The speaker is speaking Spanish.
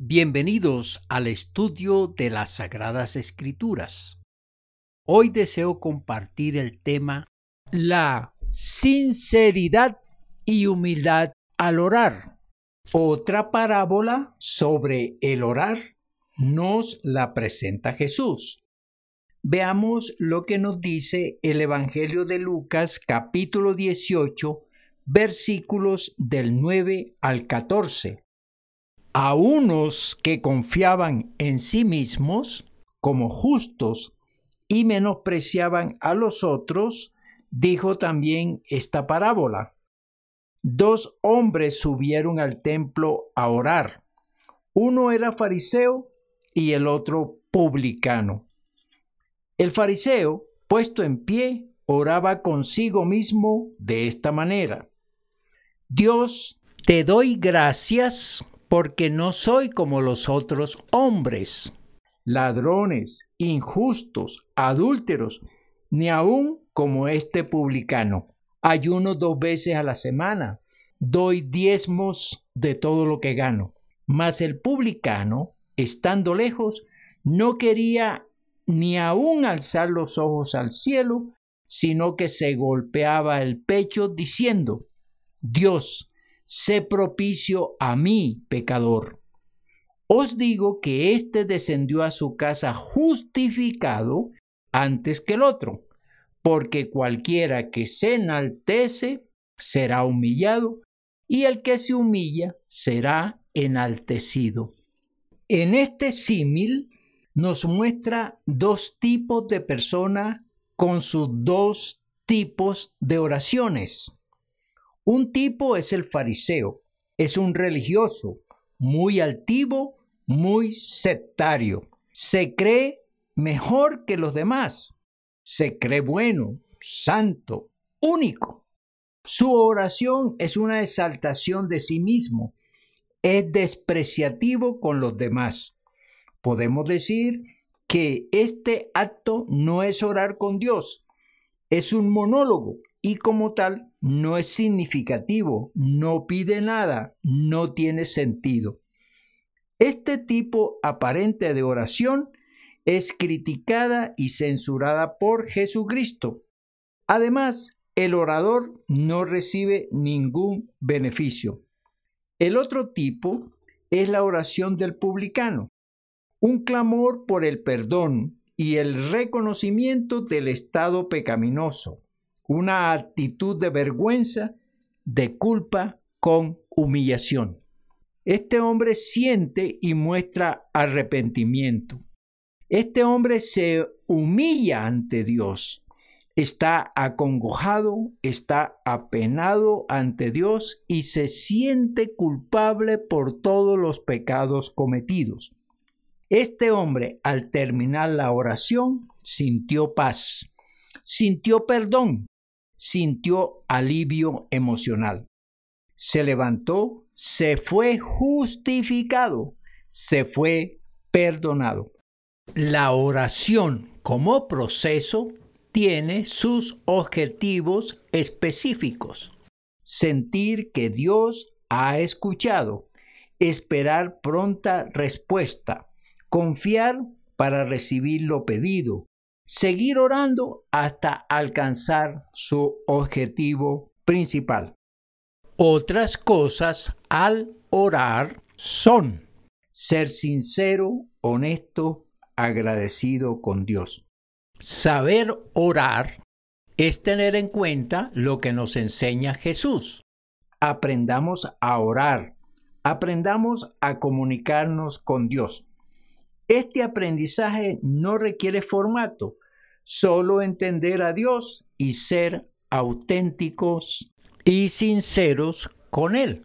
Bienvenidos al estudio de las Sagradas Escrituras. Hoy deseo compartir el tema La sinceridad y humildad al orar. Otra parábola sobre el orar nos la presenta Jesús. Veamos lo que nos dice el Evangelio de Lucas capítulo 18 versículos del 9 al 14 a unos que confiaban en sí mismos como justos y menospreciaban a los otros, dijo también esta parábola. Dos hombres subieron al templo a orar. Uno era fariseo y el otro publicano. El fariseo, puesto en pie, oraba consigo mismo de esta manera. Dios, te doy gracias porque no soy como los otros hombres, ladrones, injustos, adúlteros, ni aun como este publicano. Ayuno dos veces a la semana, doy diezmos de todo lo que gano. Mas el publicano, estando lejos, no quería ni aun alzar los ojos al cielo, sino que se golpeaba el pecho diciendo, Dios, sé propicio a mí, pecador. Os digo que éste descendió a su casa justificado antes que el otro, porque cualquiera que se enaltece será humillado, y el que se humilla será enaltecido. En este símil nos muestra dos tipos de personas con sus dos tipos de oraciones. Un tipo es el fariseo, es un religioso, muy altivo, muy sectario. Se cree mejor que los demás. Se cree bueno, santo, único. Su oración es una exaltación de sí mismo. Es despreciativo con los demás. Podemos decir que este acto no es orar con Dios, es un monólogo y como tal no es significativo, no pide nada, no tiene sentido. Este tipo aparente de oración es criticada y censurada por Jesucristo. Además, el orador no recibe ningún beneficio. El otro tipo es la oración del publicano, un clamor por el perdón y el reconocimiento del estado pecaminoso una actitud de vergüenza, de culpa con humillación. Este hombre siente y muestra arrepentimiento. Este hombre se humilla ante Dios. Está acongojado, está apenado ante Dios y se siente culpable por todos los pecados cometidos. Este hombre, al terminar la oración, sintió paz, sintió perdón, sintió alivio emocional. Se levantó, se fue justificado, se fue perdonado. La oración como proceso tiene sus objetivos específicos. Sentir que Dios ha escuchado, esperar pronta respuesta, confiar para recibir lo pedido, seguir orando hasta alcanzar su objetivo principal. Otras cosas al orar son ser sincero, honesto, agradecido con Dios. Saber orar es tener en cuenta lo que nos enseña Jesús. Aprendamos a orar, aprendamos a comunicarnos con Dios. Este aprendizaje no requiere formato, solo entender a Dios y ser auténticos y sinceros con Él.